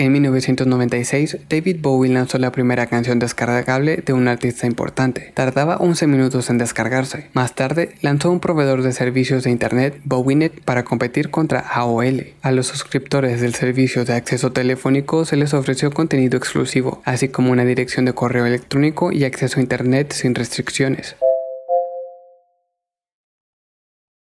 En 1996, David Bowie lanzó la primera canción descargable de un artista importante. Tardaba 11 minutos en descargarse. Más tarde, lanzó un proveedor de servicios de Internet, BowieNet, para competir contra AOL. A los suscriptores del servicio de acceso telefónico se les ofreció contenido exclusivo, así como una dirección de correo electrónico y acceso a Internet sin restricciones.